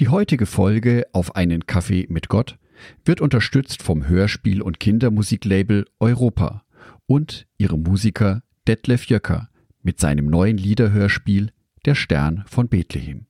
Die heutige Folge auf einen Kaffee mit Gott wird unterstützt vom Hörspiel- und Kindermusiklabel Europa und ihrem Musiker Detlef Jöcker mit seinem neuen Liederhörspiel Der Stern von Bethlehem.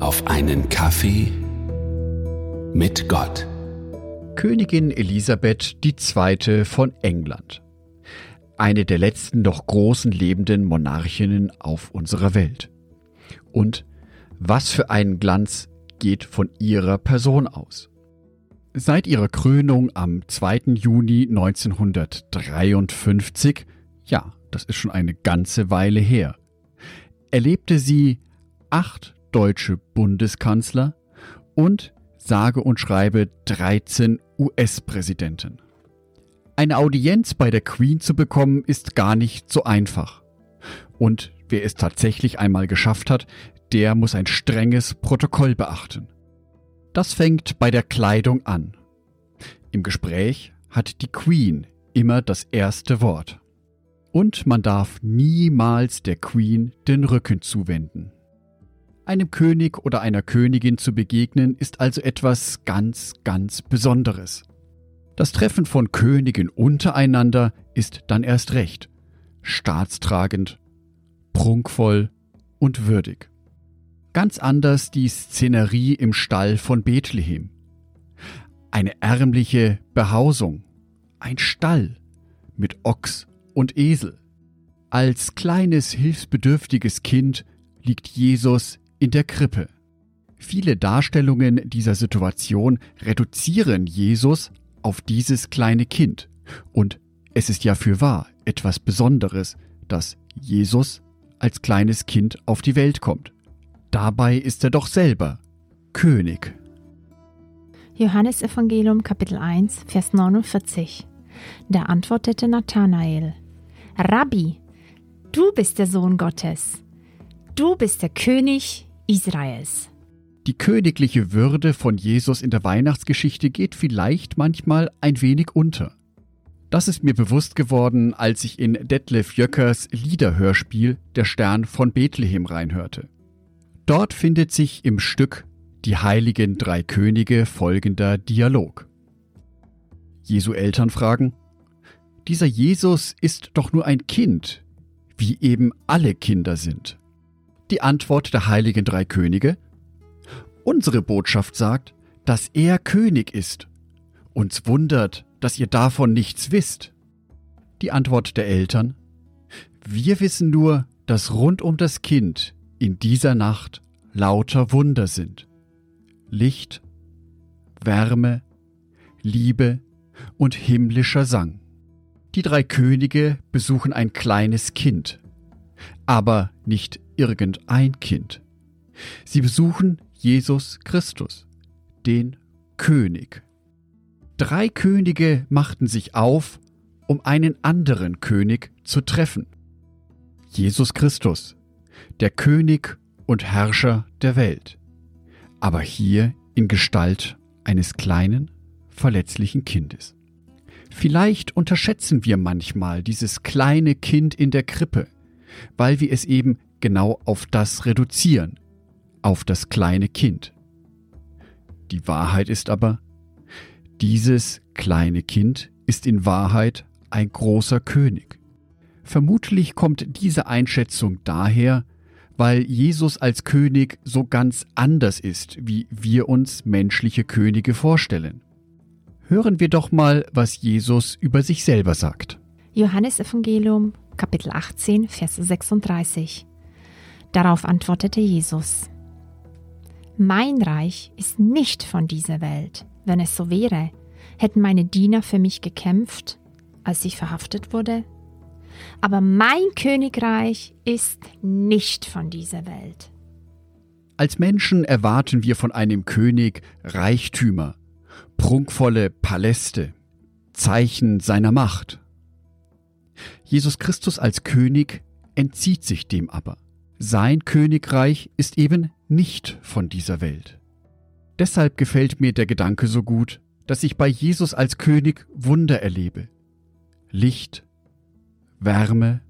Auf einen Kaffee mit Gott. Königin Elisabeth II. von England. Eine der letzten noch großen lebenden Monarchinnen auf unserer Welt. Und was für ein Glanz geht von ihrer Person aus. Seit ihrer Krönung am 2. Juni 1953, ja, das ist schon eine ganze Weile her, erlebte sie acht deutsche Bundeskanzler und sage und schreibe 13 US-Präsidenten. Eine Audienz bei der Queen zu bekommen, ist gar nicht so einfach. Und wer es tatsächlich einmal geschafft hat, der muss ein strenges Protokoll beachten. Das fängt bei der Kleidung an. Im Gespräch hat die Queen immer das erste Wort. Und man darf niemals der Queen den Rücken zuwenden. Einem König oder einer Königin zu begegnen ist also etwas ganz, ganz Besonderes. Das Treffen von Königen untereinander ist dann erst recht staatstragend, prunkvoll und würdig. Ganz anders die Szenerie im Stall von Bethlehem. Eine ärmliche Behausung, ein Stall mit Ochs und Esel. Als kleines hilfsbedürftiges Kind liegt Jesus in der Krippe. Viele Darstellungen dieser Situation reduzieren Jesus auf dieses kleine Kind. Und es ist ja für wahr etwas Besonderes, dass Jesus als kleines Kind auf die Welt kommt. Dabei ist er doch selber König. Johannes Evangelium Kapitel 1 Vers 49 Da antwortete Nathanael Rabbi, du bist der Sohn Gottes, du bist der König Israels. Die königliche Würde von Jesus in der Weihnachtsgeschichte geht vielleicht manchmal ein wenig unter. Das ist mir bewusst geworden, als ich in Detlef Jöckers Liederhörspiel Der Stern von Bethlehem reinhörte. Dort findet sich im Stück Die heiligen drei Könige folgender Dialog. Jesu Eltern fragen, dieser Jesus ist doch nur ein Kind, wie eben alle Kinder sind. Die Antwort der heiligen drei Könige, unsere Botschaft sagt, dass er König ist. Uns wundert, dass ihr davon nichts wisst. Die Antwort der Eltern, wir wissen nur, dass rund um das Kind in dieser Nacht lauter Wunder sind. Licht, Wärme, Liebe und himmlischer Sang. Die drei Könige besuchen ein kleines Kind, aber nicht irgendein Kind. Sie besuchen Jesus Christus, den König. Drei Könige machten sich auf, um einen anderen König zu treffen. Jesus Christus, der König und Herrscher der Welt, aber hier in Gestalt eines kleinen, verletzlichen Kindes. Vielleicht unterschätzen wir manchmal dieses kleine Kind in der Krippe, weil wir es eben genau auf das reduzieren, auf das kleine Kind. Die Wahrheit ist aber, dieses kleine Kind ist in Wahrheit ein großer König. Vermutlich kommt diese Einschätzung daher, weil Jesus als König so ganz anders ist, wie wir uns menschliche Könige vorstellen. Hören wir doch mal, was Jesus über sich selber sagt. Johannes Evangelium Kapitel 18 Vers 36 Darauf antwortete Jesus Mein Reich ist nicht von dieser Welt. Wenn es so wäre, hätten meine Diener für mich gekämpft, als ich verhaftet wurde aber mein Königreich ist nicht von dieser Welt. Als Menschen erwarten wir von einem König Reichtümer, prunkvolle Paläste, Zeichen seiner Macht. Jesus Christus als König entzieht sich dem aber. Sein Königreich ist eben nicht von dieser Welt. Deshalb gefällt mir der Gedanke so gut, dass ich bei Jesus als König Wunder erlebe. Licht, Wärme,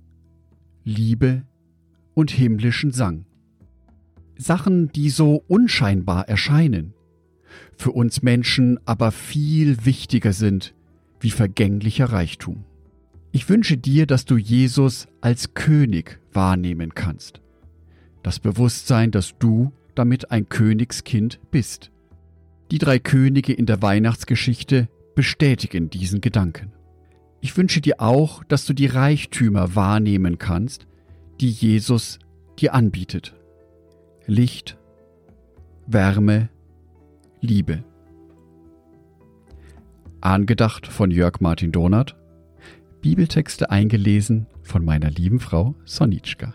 Liebe und himmlischen Sang. Sachen, die so unscheinbar erscheinen, für uns Menschen aber viel wichtiger sind wie vergänglicher Reichtum. Ich wünsche dir, dass du Jesus als König wahrnehmen kannst. Das Bewusstsein, dass du damit ein Königskind bist. Die drei Könige in der Weihnachtsgeschichte bestätigen diesen Gedanken. Ich wünsche dir auch, dass du die Reichtümer wahrnehmen kannst, die Jesus dir anbietet. Licht, Wärme, Liebe. Angedacht von Jörg Martin Donath, Bibeltexte eingelesen von meiner lieben Frau Sonitschka.